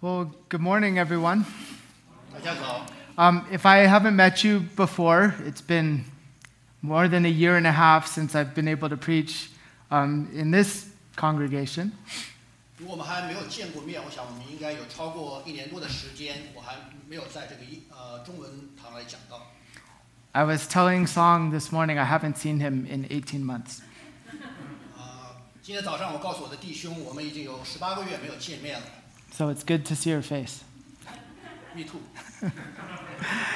Well, good morning, everyone. 大家早， Um, if I haven't met you before, it's been more than a year and a half since I've been able to preach um, in this congregation. 如果我们还没有见过面，我想我们应该有超过一年多的时间，我还没有在这个一呃中文堂来讲到。 I was telling Song this morning I haven't seen him in 18 months. 啊、今天早上我告诉我的弟兄，我们已经有十八个月没有见面了。 So it's good to see your face. Me too。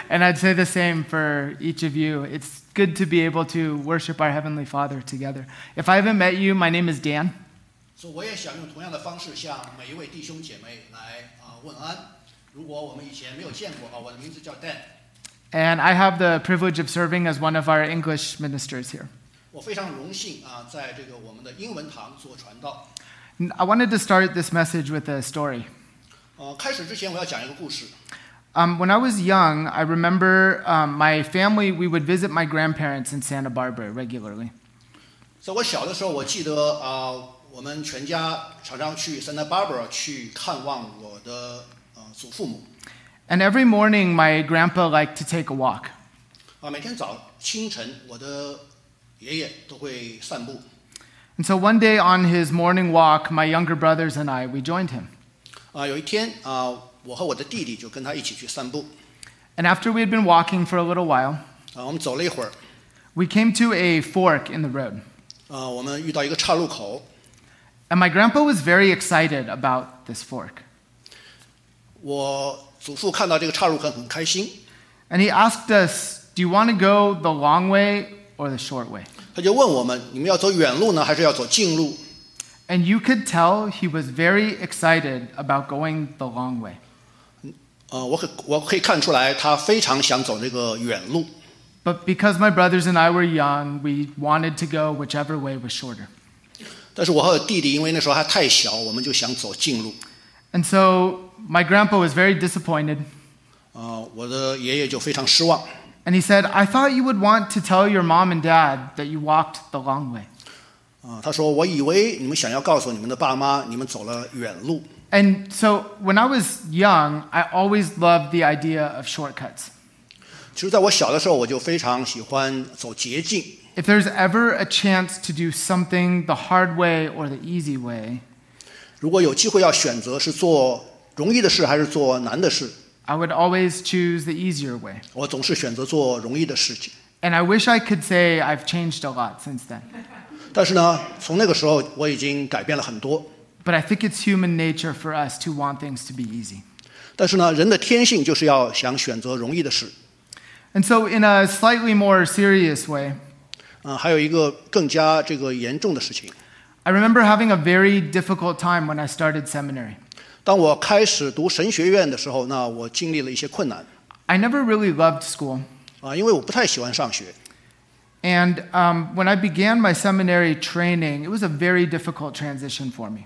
And I'd say the same for each of you. It's good to be able to worship our Heavenly Father together. If I haven't met you, my name is Dan. 所以我也想用同样的方式向每一位弟兄姐妹来啊、问安。如果我们以前没有见过啊，我的名字叫 Dan， And I have the privilege of serving as one of our English ministers here. 我非常荣幸啊，在这个我们的英文堂做传道。 I wanted to start this message with a story. 呃，开始之前我要讲一个故事。 Um, when I was young, I remember um, my family, we would visit my grandparents in Santa Barbara regularly. 在我小的时候，我记得啊、我们全家常常去 Santa Barbara 去看望我的呃祖父母 And every morning, my grandpa liked to take a walk. 啊、每天早清晨，我的爷爷都会散步 And so one day on his morning walk, my younger brothers and I, we joined him. 啊、有一天啊、我和我的弟弟就跟他一起去散步 And after we had been walking for a little while, 啊、我们走了一会儿 we came to a fork in the road. 啊、我们遇到一个岔路口， And my grandpa was very excited about this fork. 我祖父看到这个岔路口很开心， And he asked us, Do you want to go the long way or the short way? 他就问我们：你们要走远路呢，还是要走近路？And you could tell he was very excited about going the long way. 呃，我可我可以看出来，他非常想走这个远路。But because my brothers and I were young, we wanted to go whichever way was shorter. 但是我和我弟弟因为那时候还太小，我们就想走近路。And so my grandpa was very disappointed. 啊、我的爷爷就非常失望。And he said, I thought you would want to tell your mom and dad that you walked the long way. 啊、他说：“我以为你们想要告诉你们的爸妈，你们走了远路。 And so when I was young, I always loved the idea of shortcuts. 其实，在我小的时候，我就非常喜欢走捷径。 If there's ever a chance to do something the hard way or the easy way, 如果有机会要选择是做容易的事还是做难的事， I would always choose the easier way. 我总是选择做容易的事情。 And I wish I could say I've changed a lot since then. 但是呢，从那个时候我已经改变了很多。 But I think it's human nature for us to want things to be easy. 但是呢，人的天性就是要想选择容易的事。 And so, in a slightly more serious way, 啊、还有一个更加这个严重的事情。 I remember having a very difficult time when I started seminary. 当我开始读神学院的时候，那我经历了一些困难 I never really loved school. 啊，因为我不太喜欢上学。 And um, when I began my seminary training, it was a very difficult transition for me.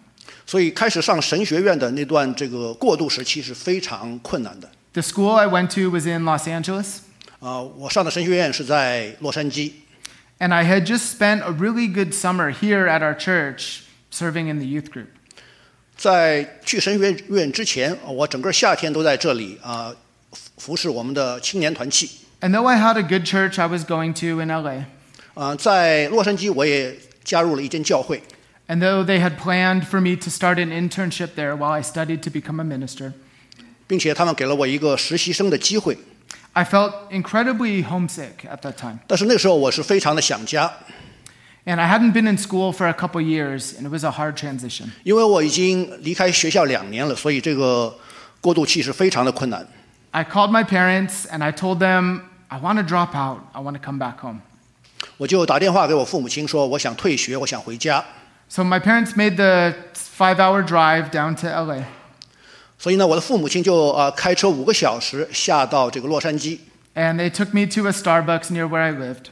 所以开始上神学院的那段这个过渡时期是非常困难的。 The school I went to was in Los Angeles, 啊，我上的神学院是在洛杉矶， and I had just spent a really good summer here at our church serving in the youth group. 在去神学院之前，我整个夏天都在这里啊服服侍我们的青年团契。And though I had a good church I was going to in LA, 啊，在洛杉矶我也加入了一间教会。and though they had planned for me to start an internship there while I studied to become a minister, 并且他们给了我一个实习生的机会，I felt incredibly homesick at that time. 但是那个时候我是非常的想家，And I hadn't been in school for a couple years, and it was a hard transition. 因为我已经离开学校两年了，所以这个过渡期是非常的困难。 I called my parents and I told them, I want to drop out. I want to come back home. 我就打电话给我父母亲说，我想退学，我想回家。 So my parents made the five hour drive down to LA. 所以呢，我的父母亲就啊、开车五个小时下到这个洛杉矶， And they took me to a Starbucks near where I lived.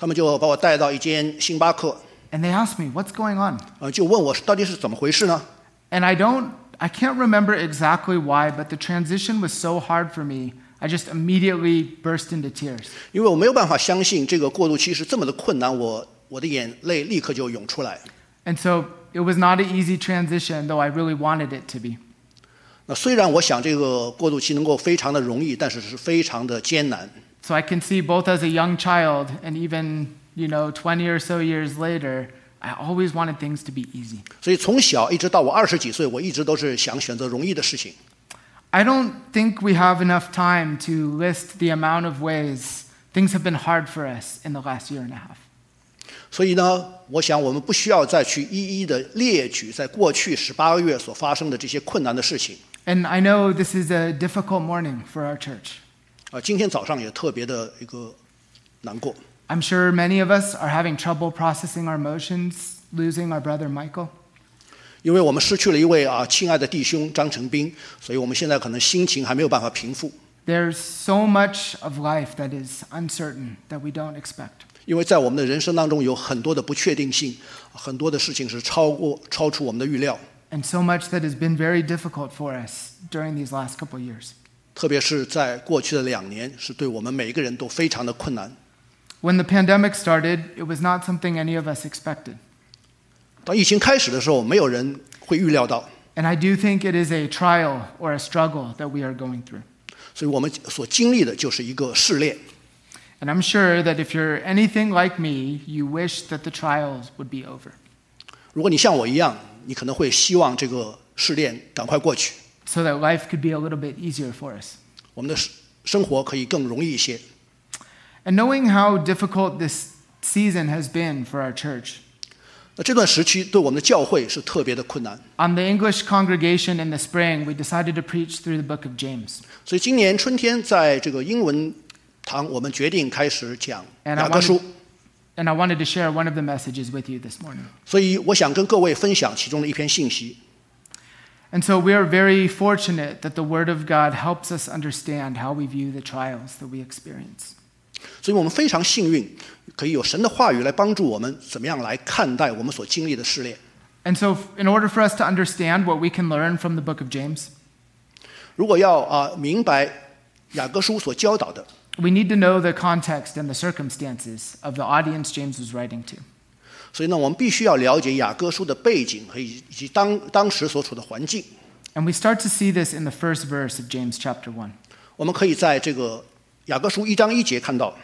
他们就把我带到一间星巴克， And they asked me, What's going on? 呃，就问我是到底是怎么回事呢？ And I don't, I can't remember exactly why, but the transition was so hard for me, I just immediately burst into tears. 因为我没有办法相信这个过渡期是这么的困难，我我的眼泪立刻就涌出来。 And so it was not an easy transition, though I really wanted it to be. 那虽然我想这个过渡期能够非常的容易，但是是非常的艰难。 So I can see both as a young child and even, you know, 20 or so years later, I always wanted things to be easy. 所以从小一直到我二十几岁，我一直都是想选择容易的事情。 I don't think we have enough time to list the amount of ways things have been hard for us in the last year and a half. 所以呢，我想我们不需要再去一一的列举在过去十八个月所发生的这些困难的事情。 And I know this is a difficult morning for our church. 啊，今天早上也特别的一个难过。I'm sure many of us are having trouble processing our emotions, losing our brother Michael. 因为我们失去了一位啊亲爱的弟兄张成斌，所以我们现在可能心情还没有办法平复。There's so much of life that is uncertain that we don't expect. 因为在我们的人生当中有很多的不确定性，很多的事情是超过超出我们的预料，And so much that has been very difficult for us during these last couple years. 特别是在过去的两年，是对我们每一个人都非常的困难。When the pandemic started, it was not something any of us expected. 当疫情开始的时候，没有人会预料到，And I do think it is a trial or a struggle that we are going through. 所以我们所经历的就是一个试炼。And I'm sure that if you're anything like me, you wish that the trials would be over 如果你像我一样，你可能会希望这个试炼赶快过去，so that life could be a little bit easier for us. 我们的生生活可以更容易一些。 And knowing how difficult this season has been for our church, 那这段时期对我们的教会是特别的困难， on the English congregation in the spring, we decided to preach through the book of James. 所以今年春天在这个英文堂，我们决定开始讲 And I 雅各书 wanted,。and I wanted to share one of the messages with you this morning. 所以我想跟各位分享其中的一篇信息。 And so we are very fortunate that the Word of God helps us understand how we view the trials that we experience. 所以我们非常幸运，可以有神的话语来帮助我们怎么样来看待我们所经历的试炼。 And so, in order for us to understand what we can learn from the book of James, 如果要啊明白雅各书所教导的， we need to know the context and the circumstances of the audience James was writing to. 所以呢，我们必须要了解雅各书的背景和以以及当当时所处的环境。 And we start to see this in the first verse of James chapter 1. 我们可以在这个雅各书一章一节看到，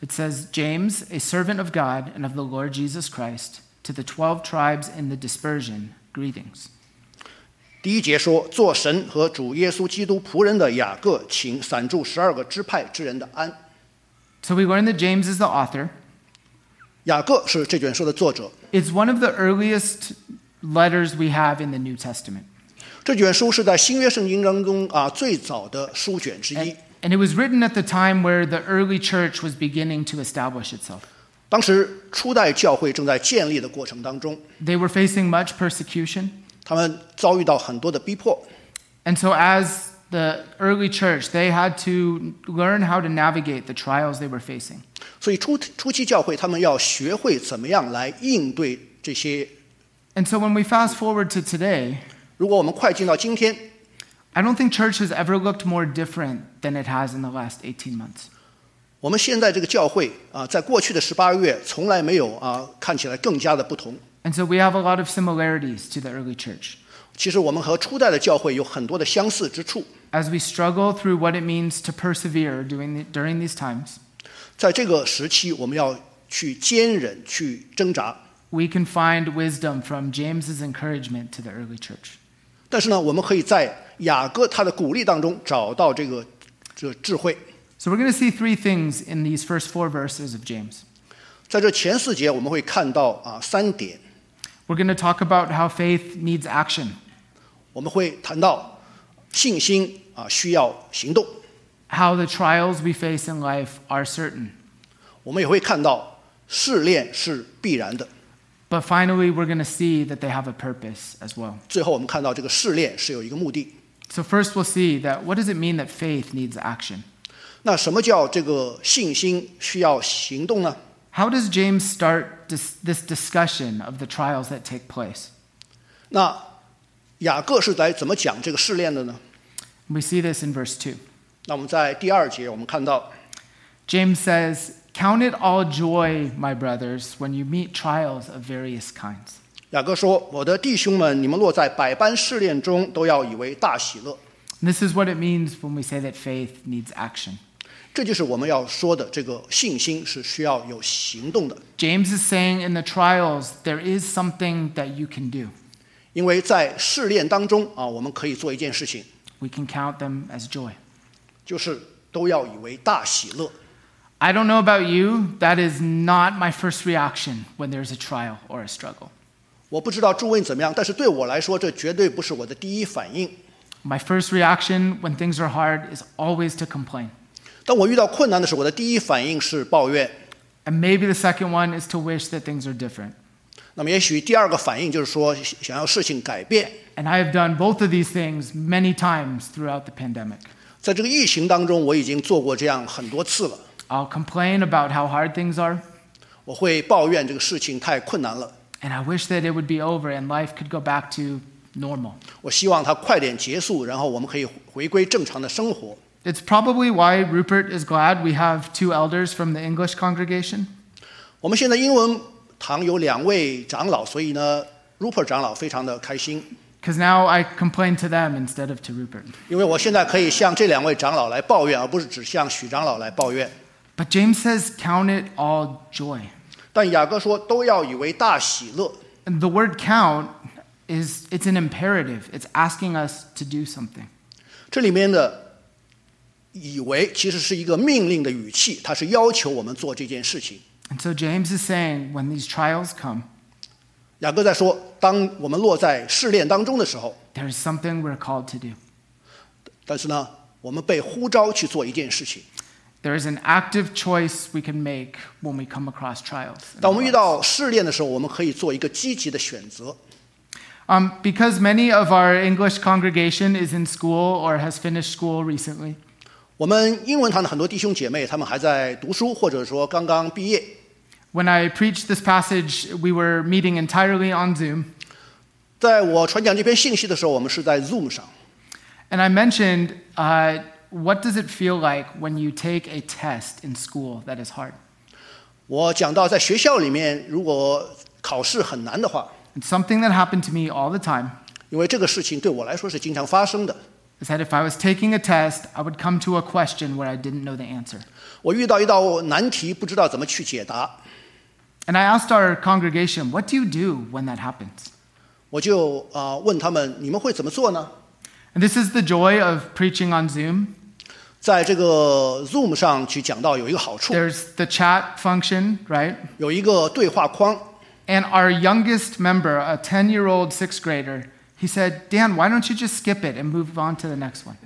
It says, James, a servant of God and of the Lord Jesus Christ, to the 12 tribes in the dispersion, greetings. 第一节说：“做神和主耶稣基督仆人的雅各，请散住十二个支派之人的安。 So we learn that James is the author. ” 雅各是这卷书的作者。 It's one of the earliest letters we have in the New Testament. 这卷书是在新约圣经当中啊最早的书卷之一 And,。and it was written at the time where the early church was beginning to establish itself. 当时初代教会正在建立的过程当中， They were facing much persecution. 他们遭遇到很多的逼迫， And so, as the early church, they had to learn how to navigate the trials they were facing. 所以初初期教会他们要学会怎么样来应对这些。 And so, when we fast forward to today, 如果我们快进到今天， I don't think church has ever looked more different than it has in the last 18 months. 我们现在这个教会啊，在过去的十八个月从来没有啊看起来更加的不同。 And so, we have a lot of similarities to the early church. 其实我们和初代的教会有很多的相似之处。 As we struggle through what it means to persevere during, the, during these times, 在这个时期，我们要去坚忍，去挣扎。 we can find wisdom from James's encouragement to the early church. 但是呢，我们可以在雅各他的鼓励当中找到这个这个智慧。 So, we're going to see three things in these first four verses of James. 在这前四节，我们会看到啊三点， We're going to talk about how faith needs action, 我们会谈到信心啊需要行动， how the trials we face in life are certain. 我们也会看到试炼是必然的。 But finally, we're going to see that they have a purpose as well. 最后，我们看到这个试炼是有一个目的。 So, first, we'll see that what does it mean that faith needs action? 那什么叫这个信心需要行动呢？ How does James start dis- this discussion of the trials that take place? 那 雅各是来怎么讲这个试炼的呢？ We see this in verse 2. 那我们在第二节，我们看到 James says, Count it all joy, my brothers, when you meet trials of various kinds. 雅各说：“我的弟兄们，你们落在百般试炼中，都要以为大喜乐。 This is what it means when we say that faith needs action. ”这就是我们要说的，这个信心是需要有行动的。 James is saying in the trials, there is something that you can do. 因为在试炼当中啊，我们可以做一件事情， We can count them as joy. 就是都要以为大喜乐。 I don't know about you, that is not my first reaction when there's a trial or a struggle. 我不知道诸位怎么样，但是对我来说，这绝对不是我的第一反应。 My first reaction when things are hard is always to complain. 当我遇到困难的时候，我的第一反应是抱怨。 And maybe the second one is to wish that things are different. 那么，也许第二个反应就是说，想要事情改变。 And I have done both of these things many times throughout the pandemic. 在这个疫情当中，我已经做过这样很多次了。 I'll complain about how hard things are, 我会抱怨这个事情太困难了， and I wish that it would be over and life could go back to normal. 我希望它快点结束，然后我们可以回归正常的生活。 It's probably why Rupert is glad we have two elders from the English congregation. 我们现在英文 堂有两位长老，所以呢，Rupert 长老非常的开心， Because now I complain to them instead of to Rupert. 因为我现在可以向这两位长老来抱怨，而不是只向许长老来抱怨。 But James says, count it all joy. 但雅各说都要以为大喜乐。 And the word count is it's an imperative. It's asking us to do something. 这里面的以为其实是一个命令的语气，它是要求我们做这件事情。 And so James is saying when these trials come, 雅各在说，当我们落在试炼当中的时候， there's something we're called to do. 但是呢，我们被呼召去做一件事情。 There is an active choice we can make when we come across trials. in 当 our 我们遇 lives. 到试炼的时候，我们可以做一个积极的选择。 Um, because many of our English congregation is in school or has finished school recently, 我们英文堂的很多弟兄姐妹，他们还在读书，或者说刚刚毕业。 when I preached this passage, we were meeting entirely on Zoom. 在我传讲这篇信息的时候，我们是在 Zoom 上。 And I mentioned, uh, what does it feel like when you take a test in school that is hard? 我讲到在学校里面，如果考试很难的话， It's something that happened to me all the time. 因为这个事情对我来说是经常发生的。 Is that if I was taking a test, I would come to a question where I didn't know the answer. 我遇到一道难题，不知道怎么去解答， And I asked our congregation, what do you do when that happens? 我就啊、呃问他们：你们会怎么做呢？ And this is the joy of preaching on Zoom. 在这个 Zoom 上去讲到有一个好处， There's the chat function, right? 有一个对话框。 And our youngest member, a 10 year old sixth grader, he said, Dan, why don't you just skip it and move on to the next one?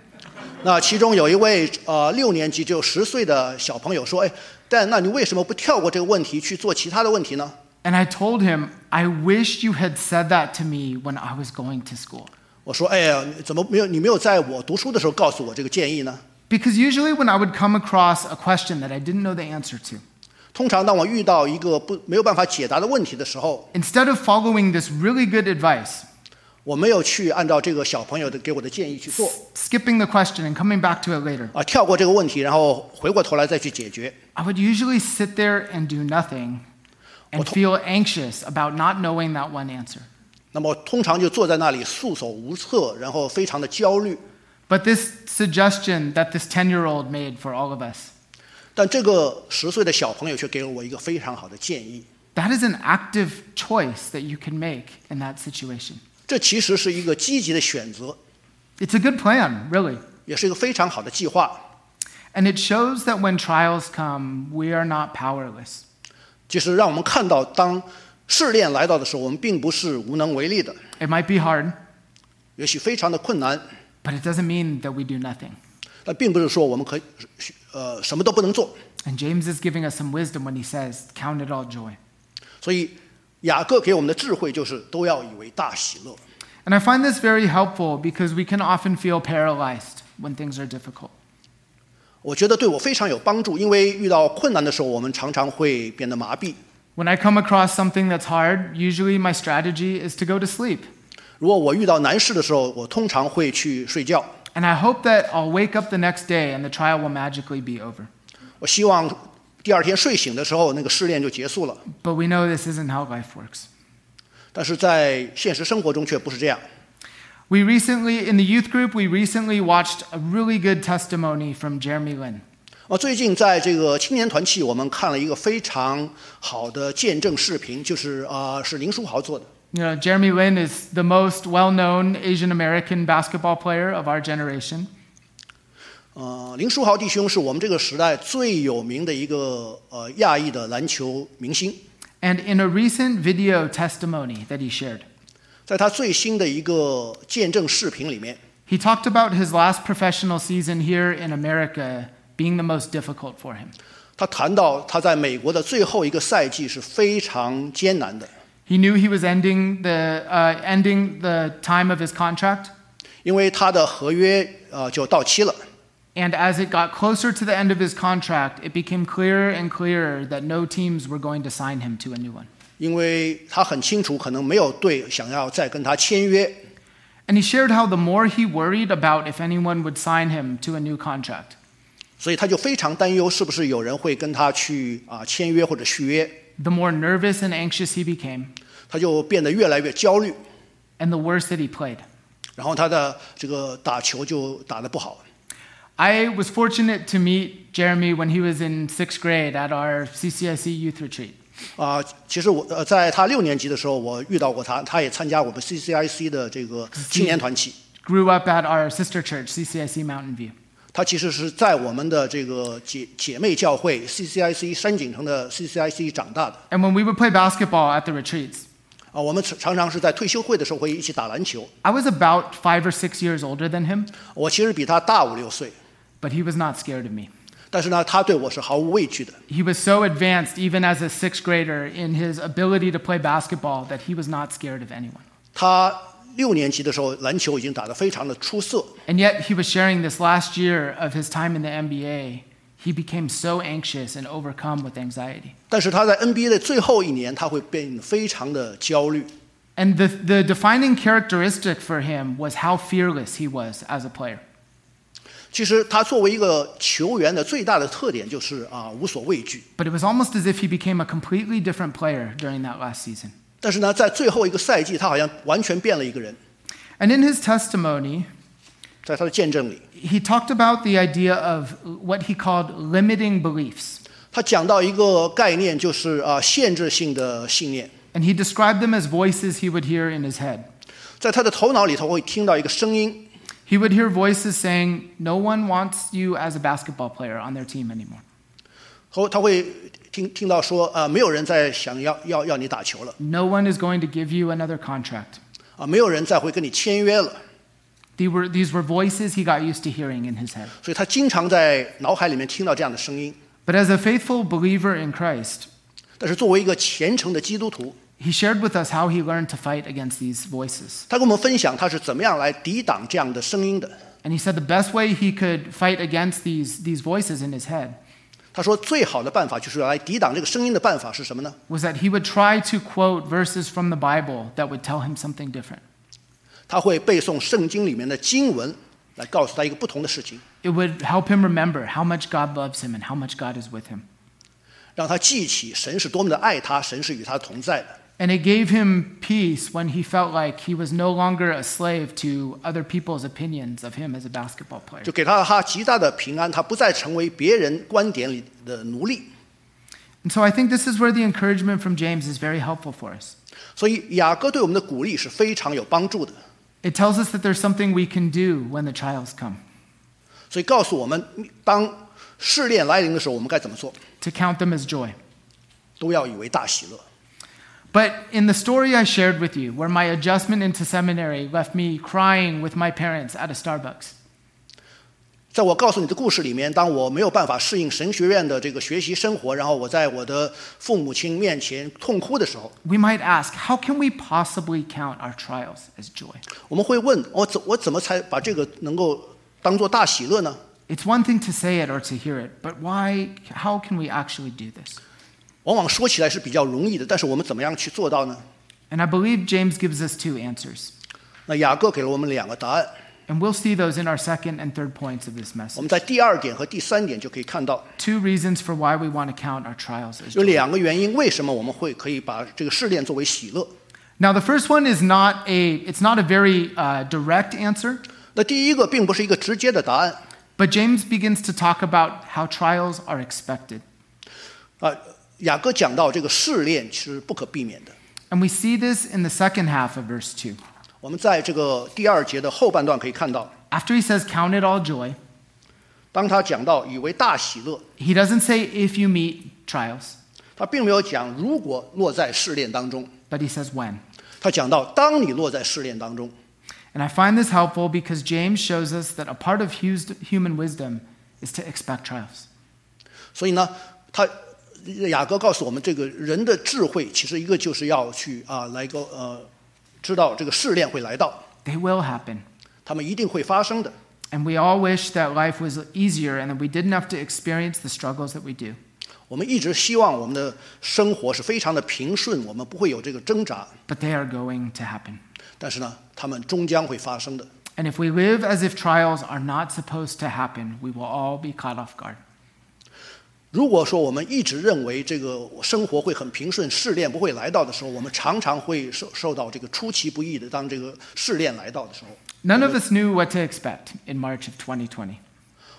那其中有一位呃六年级只有十岁的小朋友说：“哎，但那你为什么不跳过这个问题去做其他的问题呢 And I told him, I wish you had said that to me when I was going to school.？” 我说：“哎呀，你怎么没有你没有在我读书的时候告诉我这个建议呢？ Because usually when I would come across a question that I didn't know the answer to, 通常当我遇到一个不没有办法解答的问题的时候， instead of following this really good advice, 我没有去按照这个小朋友的给我的建议去做 skipping the question and coming back to it later, 啊，跳过这个问题，然后回过头来再去解决。 I would usually sit there and do nothing and feel anxious about not knowing that one answer. 那么通常就坐在那里束手无策，然后非常的焦虑。 But this suggestion that this 10 year old made for all of us, 但这个十岁的小朋友却给了我一个非常好的建议， that is an active choice that you can make in that situation. 这其实是一个积极的选择， It's a good plan, really. 也是一个非常好的计划。 And it shows that when trials come, we are not powerless. 就是让我们看到，当试炼来到的时候，我们并不是无能为力的， It might be hard, 也许非常的困难， but it doesn't mean that we do nothing. 但并不是说我们可以呃什么都不能做。 And James is giving us some wisdom when he says, Count it all joy. 所以 雅各给我们的智慧就是都要以为大喜乐。 And I find this very helpful because we can often feel paralyzed when things are difficult. 我觉得对我非常有帮助，因为遇到困难的时候，我们常常会变得麻痹。 When I come across something that's hard, usually my strategy is to go to sleep. 如果我遇到难事的时候，我通常会去睡觉。 And I hope that I'll wake up the next day and the trial will magically be over. 我希望 第二天睡醒的时候，那个试炼就结束了。 But we know this isn't how life works. 但是在现实生活中却不是这样。 We recently, in the youth group, we recently watched a really good testimony from Jeremy Lin. 啊，最近在这个青年团契，我们看了一个非常好的见证视频，就是啊、是林书豪做的。 You know, Jeremy Lin is the most well known Asian American basketball player of our generation. 呃，林书豪弟兄是我们这个时代最有名的一个呃亚裔的篮球明星，And in a recent video testimony that he shared, 在他最新的一个见证视频里面，he talked about his last professional season here in America being the most difficult for him. 他谈到他在美国的最后一个赛季是非常艰难的，He knew he was ending the, uh, ending the time of his contract, 因为他的合约呃就到期了。and as it got closer to the end of his contract, it became clearer and clearer that no teams were going to sign him to a new one. 因为他很清楚，可能没有队想要再跟他签约， And he shared how the more he worried about if anyone would sign him to a new contract, 所以他就非常担忧是不是有人会跟他去啊签约或者续约， the more nervous and anxious he became, 他就变得越来越焦虑， and the worse that he played. 然后他的这个打球就打得不好。 I was fortunate to meet Jeremy when he was in sixth grade at our CCIC youth retreat. 啊，其实我呃，在他六年级的时候，我遇到过他，他也参加我们 CCIC 的这个青年团契。 Grew up at our sister church, CCIC Mountain View. 他其实是在我们的这个姐姐妹教会 CCIC 山景城的 CCIC 长大的。 And when we would play basketball at the retreats, 啊，我们常常常是在退休会的时候会一起打篮球。 I was about five or six years older than him, 我其实比他大五六岁， but he was not scared of me. 但是呢，他对我是毫无畏惧的。 He was so advanced, even as a sixth grader, in his ability to play basketball that he was not scared of anyone. 他六年级的时候，篮球已经打得非常的出色， And yet, he was sharing this last year of his time in the NBA. He became so anxious and overcome with anxiety. 但是他在 NBA 的最后一年，他会变得非常的焦虑。 And the, the defining characteristic for him was how fearless he was as a player. 其实他作为一个球员的最大的特点就是啊无所畏惧。But it was almost as if he became a completely different player during that last season. 但是呢，在最后一个赛季，他好像完全变了一个人。And in his testimony, 在他的见证里，he talked about the idea of what he called limiting beliefs. 他讲到一个概念，就是啊限制性的信念。And he described them as voices he would hear in his head. 在他的头脑里头会听到一个声音，He would hear voices saying, No one wants you as a basketball player on their team anymore. 和他会听听到说啊，没有人再想要要要你打球了 No one is going to give you another contract. 啊，没有人再会跟你签约了。 These were, these were voices he got used to hearing in his head. 所以他经常在脑海里面听到这样的声音。 But as a faithful believer in Christ, 但是作为一个虔诚的基督徒， he shared with us how he learned to fight against these voices. 他跟我们分享他是怎么样来抵挡这样的声音的。 And he said the best way he could fight against these, these voices in his head 他说最好的办法就是来抵挡这个声音的办法是什么呢？ was that he would try to quote verses from the Bible that would tell him something different. 他会背诵圣经里面的经文，来告诉他一个不同的事情， It would help him remember how much God loves him and how much God is with him. 让他记起神是多么的爱他，神是与他同在的。 And it gave him peace when he felt like he was no longer a slave to other people's opinions of him as a basketball player. 就给他他极大的平安，他不再成为别人观点里的奴隶。 And so I think this is where the encouragement from James is very helpful for us. 所以雅各对我们的鼓励是非常有帮助的。 It tells us that there's something we can do when the trials come 所以告诉我们，当试炼来临的时候，我们该怎么做， to count them as joy. 都要以为大喜乐。 But in the story I shared with you, where my adjustment into seminary left me crying with my parents at a Starbucks, 在我告诉你的故事里面，当我没有办法适应神学院的这个学习生活，然后我在我的父母亲面前痛哭的时候， we might ask, how can we possibly count our trials as joy? 我们会问：我怎我怎么才把这个能够当做大喜乐呢？ It's one thing to say it or to hear it, but why, how can we actually do this? 往往说起来是比较容易的，但是我们怎么样去做到呢？ And I believe James gives us two answers. 那雅各给了我们两个答案， And we'll see those in our second and third points of this 我 message. 们在第二点和第三点就可以看到， Two reasons for why we want to count our trials as 有 joy. 两个原因，为什么我们会可以把这个试炼作为喜乐。 Now, the first one is not a, it's not a very uh, direct answer, 那第一个并不是一个直接的答案 but James begins to talk about how trials are expected. 啊。 雅各讲到这个试炼是不可避免的。 And we see this in the second half of verse 2. 我们在这个第二节的后半段可以看到， After he says, Count it all joy, 当他讲到以为大喜乐， he doesn't say, If you meet trials, 他并没有讲如果落在试炼当中， but he says, When. 他讲到当你落在试炼当中。 And I find this helpful because James shows us that a part of hus- human wisdom is to expect trials. 所以呢，他 雅各告诉我们，这个人的智慧其实一个就是要去啊，来个呃，知道这个试炼会来到， They will happen. 他们一定会发生的。 And we all wish that life was easier and that we didn't have to experience the struggles that we do. 我们一直希望我们的生活是非常的平顺，我们不会有这个挣扎， But they are going to happen. 但是呢，他们终将会发生的。 And if we live as if trials are not supposed to happen, we will all be caught off guard. 如果说我们一直认为这个生活会很平顺，试炼不会来到的时候，我们常常会受受到这个出其不意的。当这个试炼来到的时候，None of us knew what to expect in March of 2020.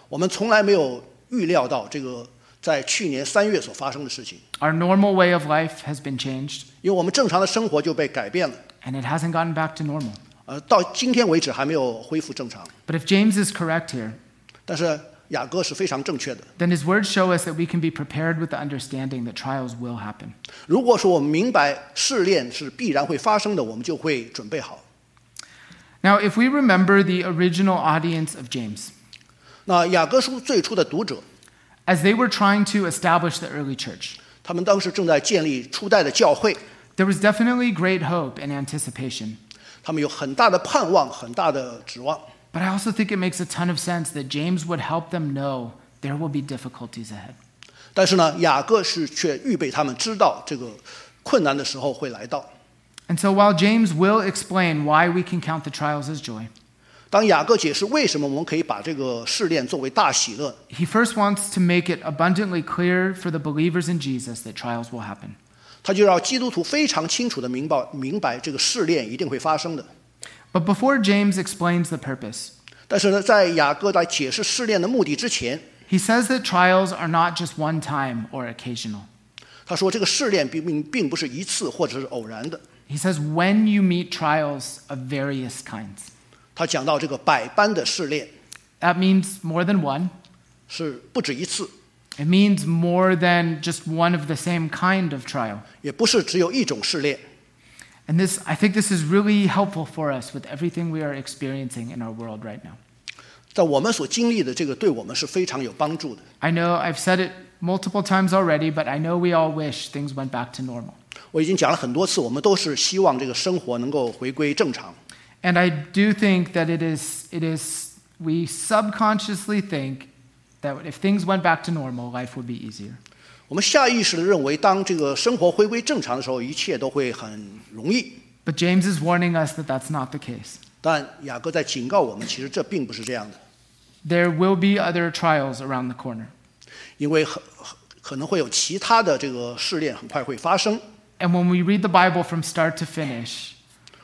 我们从来没有预料到这个在去年三月所发生的事情，Our normal way of life has been changed, 因为我们正常的生活就被改变了，and it hasn't gotten back to normal. 呃，到今天为止还没有恢复正常。But if James is correct here, 但是 雅各是非常正确的。 then his words show us that we can be prepared with the understanding that trials will happen. 如果说我们明白试炼是必然会发生的，我们就会准备好。 Now, if we remember the original audience of James, 那雅各书最初的读者， as they were trying to establish the early church, 他们当时正在建立初代的教会， there was definitely great hope and anticipation. 他们有很大的盼望，很大的指望。 But I also think it makes a ton of sense that James would help them know there will be difficulties ahead. 但是呢，雅各是却预备他们知道这个困难的时候会来到。 And so while James will explain why we can count the trials as joy, 当雅各解释为什么我们可以把这个试炼作为大喜乐， he first wants to make it abundantly clear for the believers in Jesus that trials will happen. 他就让基督徒非常清楚的明白明白这个试炼一定会发生的。 But before James explains the purpose, 但是呢，在雅各在解释试炼的目的之前， he says that trials are not just one time or occasional. 他说这个试炼并并并不是一次或者是偶然的。 He says, when you meet trials of various kinds. 他讲到这个百般的试炼 That means more than one. 是不止一次， It means more than just one of the same kind of trial. 也不是只有一种试炼。 And this, I think this is really helpful for us with everything we are experiencing in our world right now. 在我们所经历的这个，对我们是非常有帮助的。 I know I've said it multiple times already, but I know we all wish things went back to normal. 我已经讲了很多次，我们都是希望这个生活能够回归正常。 And I do think that it is, it is, we subconsciously think that if things went back to normal, life would be easier. 我们下意识的认为，当这个生活回归正常的时候，一切都会很容易。 But James is warning us that that's not the case. 但雅各在警告我们，其实这并不是这样的， There will be other trials around the corner. 因为很很可能会有其他的这个试炼很快会发生。 And when we read the Bible from start to finish,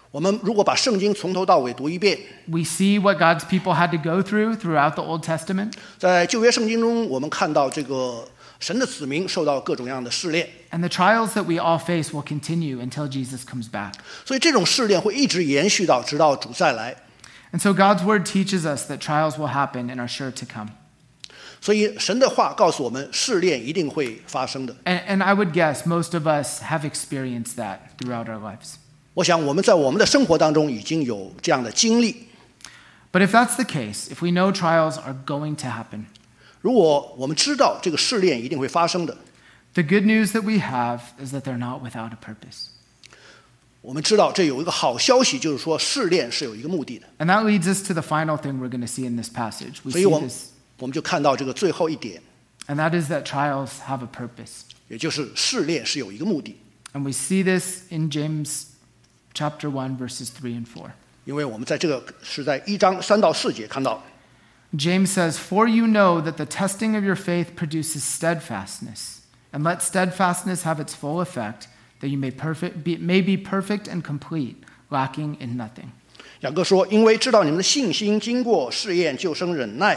我们如果把圣经从头到尾读一遍， we see what God's people had to go through throughout the Old Testament. 在旧约圣经中，我们看到这个 神的子民受到各种各样的试炼， And the trials that we all face will continue until Jesus comes back. 所以这种试炼会一直延续到直到主再来。 And so God's word teaches us that trials will happen and are sure to come. 所以神的话告诉我们，试炼一定会发生的。 And, and I would guess most of us have experienced that throughout our lives. 我想我们在我们的生活当中已经有这样的经历。 But if that's the case, if we know trials are going to happen, 如果我们知道这个试炼一定会发生的， the good news that we have is that they're not without a purpose. 我们知道这有一个好消息，就是说试炼是有一个目的的。 And that leads us to the final thing we're going to see in this passage. We 所以 see 我们 this, 我们就看到这个最后一点， and that is that trials have a purpose. 也就是试炼是有一个目的。 And we see this in James chapter 1 verses 3 and 4. 因为我们在这个是在一章三到四节看到， James says, For you know that the testing of your faith produces steadfastness. And let steadfastness have its full effect, that you may, perfect, be, may be perfect and complete, lacking in nothing. 雅各说：“因为知道你们的信心经过试验，就生忍耐；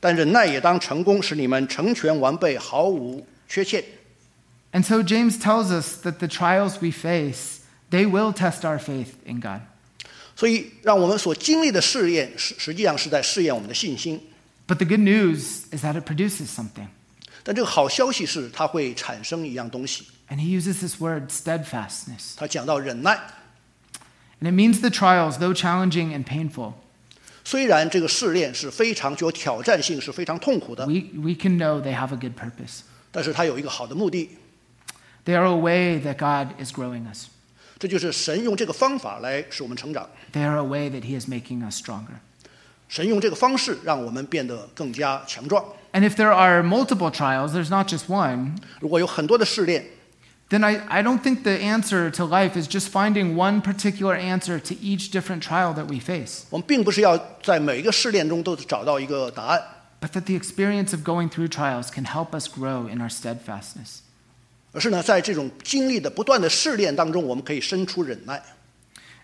但忍耐也当成功，使你们成全完备，毫无缺欠。 And so James tells us that the trials we face, they will test our faith in God. 所以，让我们所经历的试验，实实际上是在试验我们的信心。 But the good news is that it produces something. 但这个好消息是，它会产生一样东西。 And he uses this word, steadfastness. 他讲到忍耐， And it means the trials, though challenging and painful, 虽然这个试炼是非常具有挑战性，是非常痛苦的， we, we can know they have a good purpose. 但是它有一个好的目的， They are a way that God is growing us. 这就是神用这个方法来使我们成长。 They are a way that he is making us stronger. 神用这个方式让我们变得更加强壮。 And if there are multiple trials, there's not just one, 如果有很多的试炼， then I, I don't think the answer to life is just finding one particular answer to each different trial that we face, 我们并不是要在每一个试炼中都找到一个答案， but that the experience of going through trials can help us grow in our steadfastness. 而是呢，在这种经历的不断的试炼当中，我们可以生出忍耐。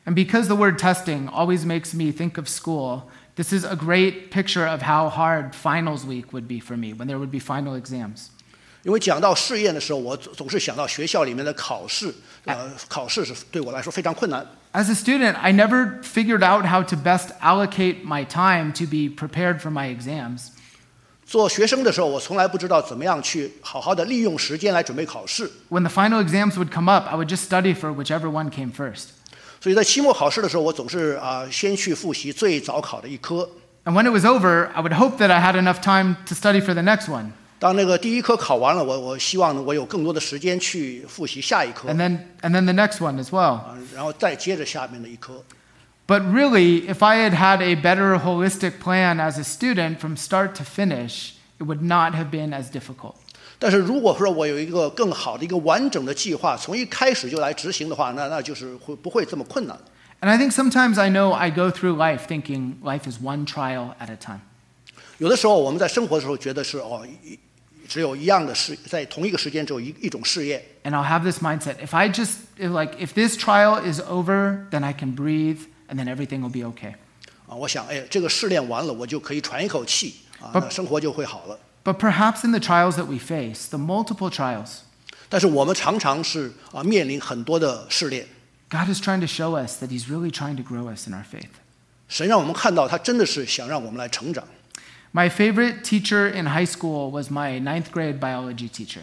And because the word testing always makes me think of school, this is a great picture of how hard finals week would be for me when there would be final exams. 因为讲到试验的时候，我总总是想到学校里面的考试，呃，考试是对我来说非常困难。 As a student, I never figured out how to best allocate my time to be prepared for my exams. 做学生的时候，我从来不知道怎么样去好好的利用时间来准备考试。 When the final exams would come up, I would just study for whichever one came first. 所以在期末考试的时候，我总是啊、先去复习最早考的一科。 And when it was over, I would hope that I had enough time to study for the next one. 当那个第一科考完了，我我希望呢，我有更多的时间去复习下一科 And then, and then the next one as well. 啊，然后再接着下面的一科。 But really, if I had had a better holistic plan as a student from start to finish, it would not have been as difficult. 但是如果说我有一个更好的一个完整的计划，从一开始就来执行的话，那那就是会不会这么困难？ And I think sometimes I know I go through life thinking life is one trial at a time. 有的时候我们在生活的时候觉得是哦，一只有一样的试，在同一个时间只有一一种试验。 And I'll have this mindset if I just, if like, if this trial is over, then I can breathe and then everything will be okay. 啊，我想，哎，这个试炼完了，我就可以喘一口气啊，不那生活就会好了。 But perhaps in the trials that we face, the multiple trials, 但是我们常常是啊面临很多的试炼， God is trying to show us that He's really trying to grow us in our faith. 神让我们看到他真的是想让我们来成长。 My favorite teacher in high school was my ninth grade biology teacher.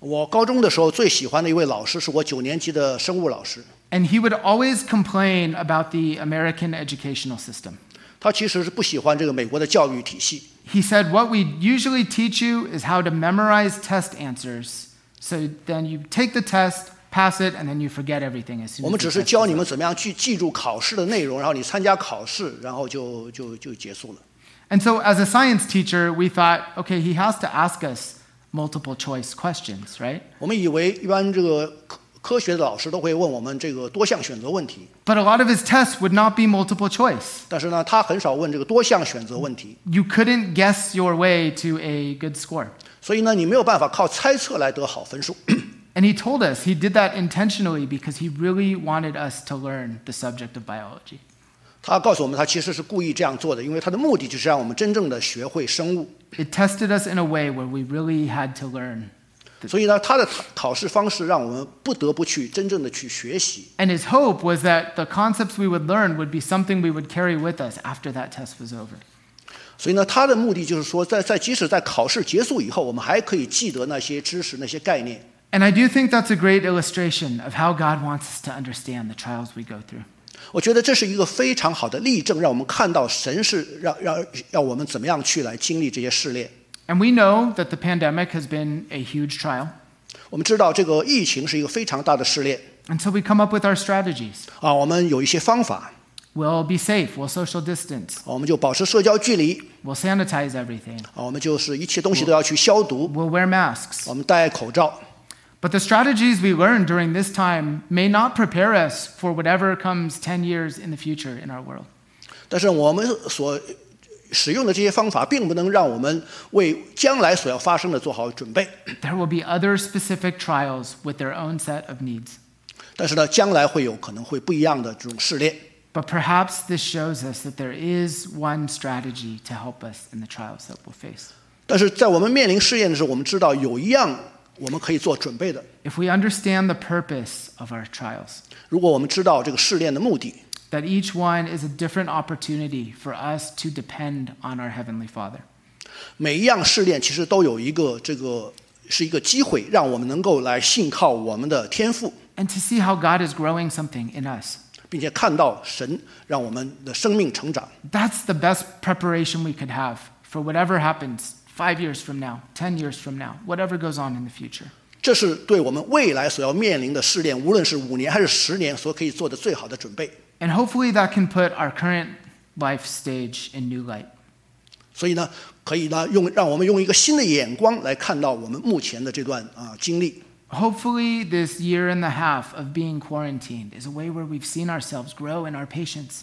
我高中的时候最喜欢的一位老师是我九年级的生物老师， And he would always complain about the American educational system. 他其实是不喜欢这个美国的教育体系。 He said, What we usually teach you is how to memorize test answers. So then you take the test, pass it, and then you forget everything as soon 我 as 们 the 只是 test 教 is 你 over. 们怎么样去记住考试的内容，然后你参加考试，然后就就就结束了。 And so, as a science teacher, we thought, okay, he has to ask us multiple choice questions, right? 我们以为一般这个 科科学的老师都会问我们这个多项选择问题， But a lot of his tests would not be multiple choice. 但是呢，他很少问这个多项选择问题， You couldn't guess your way to a good score. 所以呢，你没有办法靠猜测来得好分数。 And he told us he did that intentionally because he really wanted us to learn the subject of biology. 他告诉我们，他其实是故意这样做的，因为他的目的就是让我们真正的学会生物。 It tested us in a way where we really had to learn. 所以呢，他的考考试方式让我们不得不去真正的去学习。 And his hope was that the concepts we would learn would be something we would carry with us after that test was over. 所以呢，他的目的就是说，在在即使在考试结束以后，我们还可以记得那些知识、那些概念。 And I do think that's a great illustration of how God wants us to understand the trials we go through. 我觉得这是一个非常好的例证，让我们看到神是让让让我们怎么样去来经历这些试炼。 And we know that the pandemic has been a huge trial. 我们知道这个疫情是一个非常大的试炼 And so we come up with our strategies. 啊，我们有一些方法 We'll be safe, we'll social distance, 啊，我们就保持社交距离 we'll sanitize everything, 啊，我们就是一切东西都要去消毒， we'll wear masks. 我们戴口罩。 But the strategies we learn during this time may not prepare us for whatever comes 10 years in the future in our world. 但是我们所 使用的这些方法，并不能让我们为将来所要发生的做好准备。 There will be other specific trials with their own set of needs. 但是呢，将来会有可能会不一样的这种试炼。 But perhaps this shows us that there is one strategy to help us in the trials that we'll face. 但是在我们面临试验的时候，我们知道有一样我们可以做准备的。 If we understand the purpose of our trials, 如果我们知道这个试炼的目的， that each one is a different opportunity for us to depend on our heavenly Father. 每一样试炼其实都有一个这个是一个机会，让我们能够来信靠我们的天父。And to see how God is growing something in us. 并且看到神让我们的生命成长。That's the best preparation we could have for whatever happens five years from now, ten years from now, whatever goes on in the future. And hopefully that can put our current life stage in new light. 所以呢，可以呢用让我们用一个新的眼光来看到我们目前的这段啊经历。 Hopefully, this year and a half of being quarantined is a way where we've seen ourselves grow in our patience.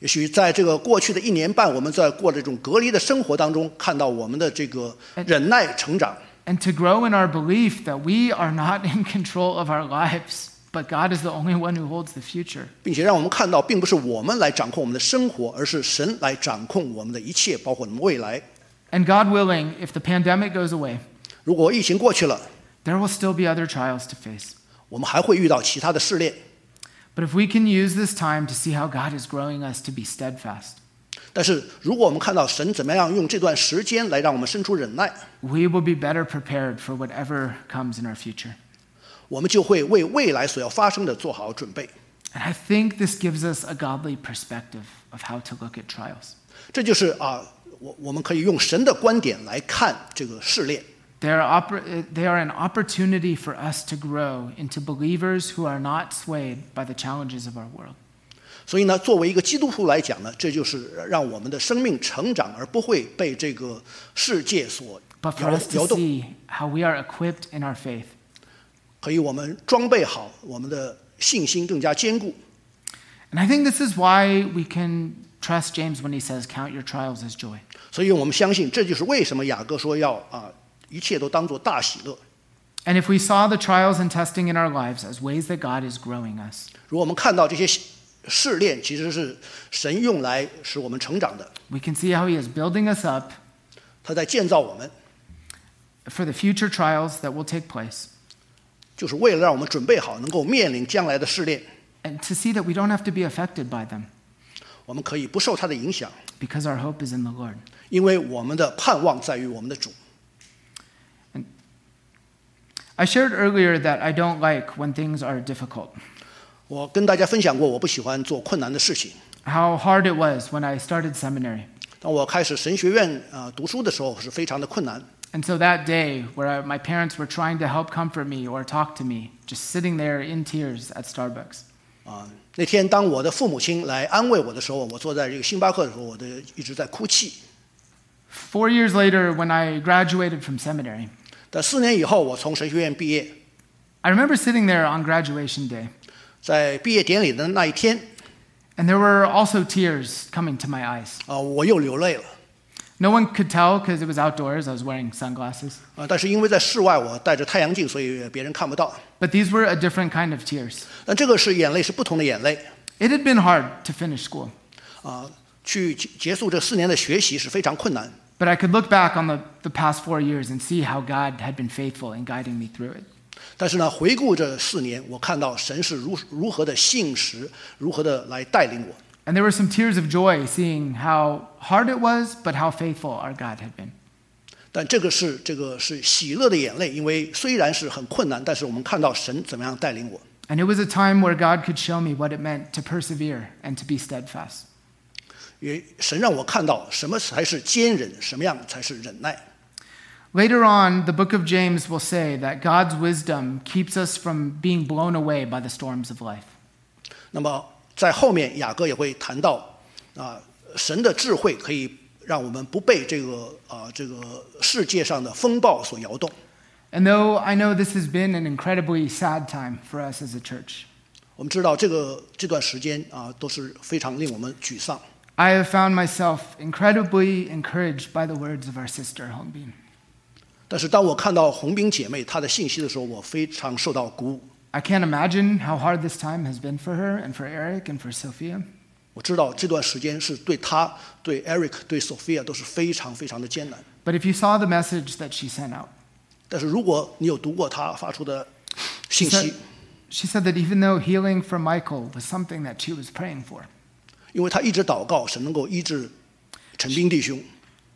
也许在这个过去的一年半，我们在过这种隔离的生活当中，看到我们的这个忍耐成长， And to grow in our belief that we are not in control of our lives, but God is the only one who holds the future. 并且让我们看到，并不是我们来掌控我们的生活，而是神来掌控我们的一切，包括我们未来。 And God willing, if the pandemic goes away, 如果疫情过去了， there will still be other trials to face. 我们还会遇到其他的试炼。 But if we can use this time to see how God is growing us to be steadfast, 但是，如果我们看到神怎么样用这段时间来让我们生出忍耐， we will be better prepared for whatever comes in our future. 我们就会为未来所要发生的做好准备。 And I think this gives us a godly perspective of how to look at trials. 这就是啊，我我们可以用神的观点来看这个试炼。 They are, oppor- uh, they are an opportunity for us to grow into believers who are not swayed by the challenges of our world. 所以呢，作为一个基督徒来讲呢，这就是让我们的生命成长，而不会被这个世界所 But for 摇 us to 摇动。 see how we are equipped in our faith. 可以我们装备好我们的信心更加坚固。 And I think this is why we can trust James when he says, Count your trials as joy. 所以我们相信，这就是为什么雅各说要啊，一切都当作大喜乐。 And if we saw the trials and testing in our lives as ways that God is growing us, 如果我们看到这些试炼其实是神用来使我们成长的， we can see how he is building us up 他在建造我们， for the future trials that will take place. 就是为了让我们准备好能够面临将来的试炼， And to see that we don't have to be affected by them 我们可以不受它的影响， because our hope is in the Lord. 因为我们的盼望在于我们的主。 I shared earlier that I don't like when things are difficult. 我跟大家分享过，我不喜欢做困难的事情。 How hard it was when I started seminary. 当我开始神学院啊、呃读书的时候，是非常的困难。 And so that day, where I, my parents were trying to help comfort me or talk to me, just sitting there in tears at Starbucks, 啊，那天当我的父母亲来安慰我的时候，我坐在这个星巴克的时候，我的一直在哭泣。 four years later, when I graduated from seminary, 但四年以后，我从神学院毕业， I remember sitting there on graduation day, 在毕业典礼的那一天， and there were also tears coming to my eyes. 啊，我又流泪了。 No one could tell because it was outdoors. I was wearing sunglasses. 啊，但是因为在室外，我戴着太阳镜，所以别人看不到。 But these were a different kind of tears. 但这个是眼泪，是不同的眼泪。 It had been hard to finish school, 啊，去结结束这四年的学习是非常困难。 but I could look back on the, the past four years and see how God had been faithful in guiding me through it. 但是呢，回顾这四年，我看到神是如如何的信实，如何的来带领我。 And there were some tears of joy seeing how hard it was, but how faithful our God had been. 但这个是这个是喜乐的眼泪，因为虽然是很困难，但是我们看到神怎么样带领我。 And it was a time where God could show me what it meant to persevere and to be steadfast. 也神让我看到什么才是坚忍，什么样才是忍耐。 Later on, the book of James will say that God's wisdom keeps us from being blown away by the storms of life. 那么 在后面，雅各也会谈到啊，神的智慧可以让我们不被这个啊这个世界上的风暴所摇动。 And though I know this has been an incredibly sad time for us as a church, 我们知道这个这段时间啊都是非常令我们沮丧。 I have found myself incredibly encouraged by the words of our sister Hongbin. 但是当我看到红兵姐妹她的信息的时候，我非常受到鼓舞。 I can't imagine how hard this time has been for her and for Eric and for Sophia. 我知道这段时间是对他、对 Eric、对 Sophia 都是非常非常的艰难。 But if you saw the message that she sent out, 但是如果你有读过他发出的 she 信 said, 息， she said that even though healing for Michael was something that she was praying for, 因为他一直祷告神能够医治陈斌弟兄，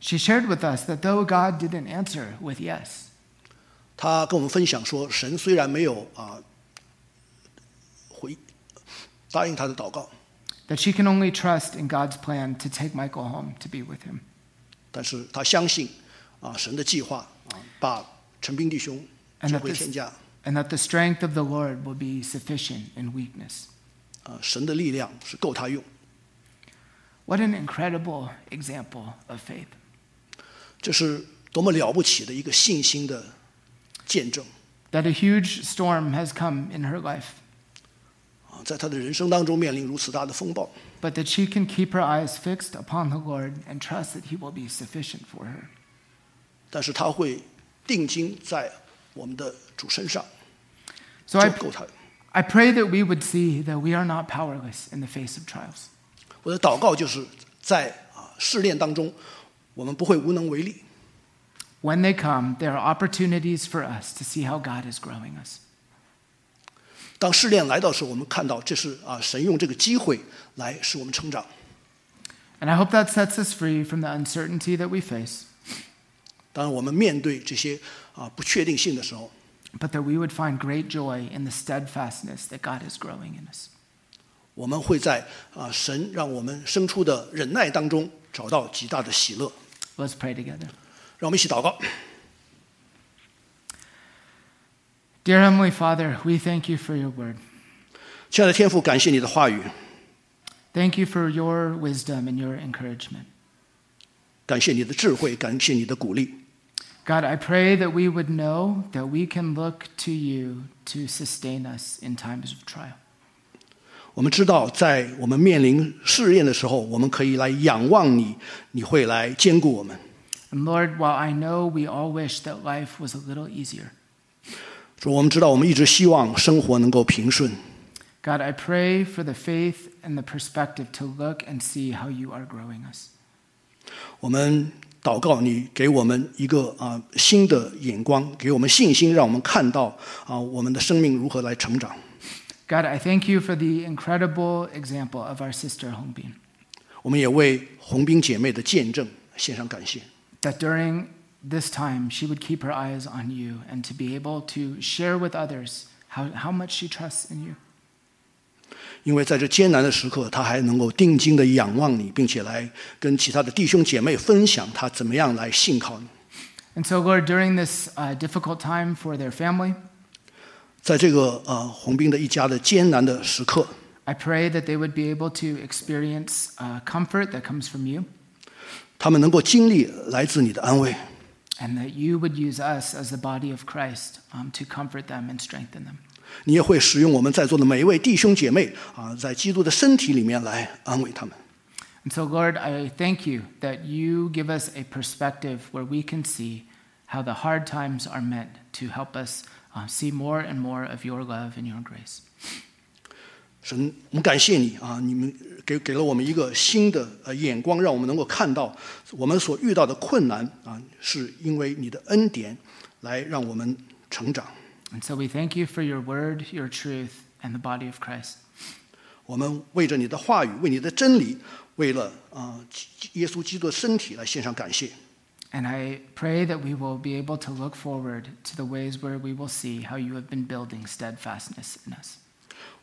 she shared with us that though God didn't answer with yes, 他跟我们分享说，神虽然没有啊回 答应他的祷告， that she can only trust in God's plan to take Michael home to be with him. 但是他相信啊神的计划啊，把陈斌弟兄 And 接 that 回 this- 天家 And that the strength of the Lord will be sufficient in weakness. 啊，神的力量是够他用。 What an incredible example of faith. 这是多么了不起的一个信心的见证 That a huge storm has come in her life, 啊！ 在他的人生当中面临如此大的风暴， but that she can keep her eyes fixed upon the Lord and trust that He will be sufficient for her. 但是他会定睛在我们的主身上， So 就 I, 够他。 I pray that we would see that we are not powerless in the face of trials. 我的祷告就是在啊试炼当中，我们不会无能为力。 When they come, there are opportunities for us to see how God is growing us. 当试炼来到时，候，我们看到这是啊神用这个机会来使我们成长。 And I hope that sets us free from the uncertainty that we face, 当然，我们面对这些啊不确定性的时候， but that we would find great joy in the steadfastness that God is growing in us. 我们会在啊神让我们生出的忍耐当中找到极大的喜乐。 Let's pray together. 让我们一起祷告。 Dear Heavenly Father, we thank you for your word. 亲爱的天父，感谢你的话语， Thank you for your wisdom and your encouragement. 感谢你的智慧，感谢你的鼓励。 God, I pray that we would know that we can look to you to sustain us in times of trial. 我们知道，在我们面临试验的时候，我们可以来仰望你，你会来兼顾我们。 And Lord, while I know we all wish that life was a little easier, 说我们知道，我们一直希望生活能够平顺。 God, I pray for the faith and the perspective to look and see how you are growing us. 我们祷告你给我们一个啊新的眼光，给我们信心，让我们看到啊我们的生命如何来成长。 God, I thank you for the incredible example of our sister Hongbin, 我们也为红兵姐妹的见证献上感谢。 that during this time she would keep her eyes on you and to be able to share with others how, how much she trusts in you. 因为在这艰难的时刻，她还能够定睛的仰望你，并且来跟其他的弟兄姐妹分享她怎么样来信靠你。 And so, Lord, during this uh, difficult time for their family, 在这个呃红兵的一家的艰难的时刻， I pray that they would be able to experience uh, comfort that comes from you, 他们能够经历来自你的安慰， and that you would use us as the body of Christ um, to comfort them and strengthen them. 你也会使用我们在座的每一位弟兄姐妹啊，在基督的身体里面来安慰他们。 And so, Lord, I thank you that you give us a perspective where we can see how the hard times are meant to help us uh, see more and more of your love and your grace. 神，我们感谢你啊！你们给给了我们一个新的呃眼光，让我们能够看到我们所遇到的困难啊，是因为你的恩典来让我们成长。 And so we thank you for your word, your truth, and the body of Christ. 我们为着你的话语，为你的真理，为了啊耶稣基督的身体来献上感谢。 And I pray that we will be able to look forward to the ways where we will see how you have been building steadfastness in us.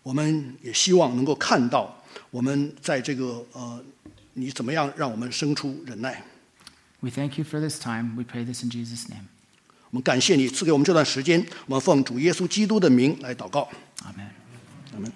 我们也希望能够看到我们在这个呃，你怎么样让我们生出忍耐。 We thank you for this time. We pray this in Jesus' name. 我们感谢你赐给我们这段时间，我们奉主耶稣基督的名来祷告。 Amen. 阿门。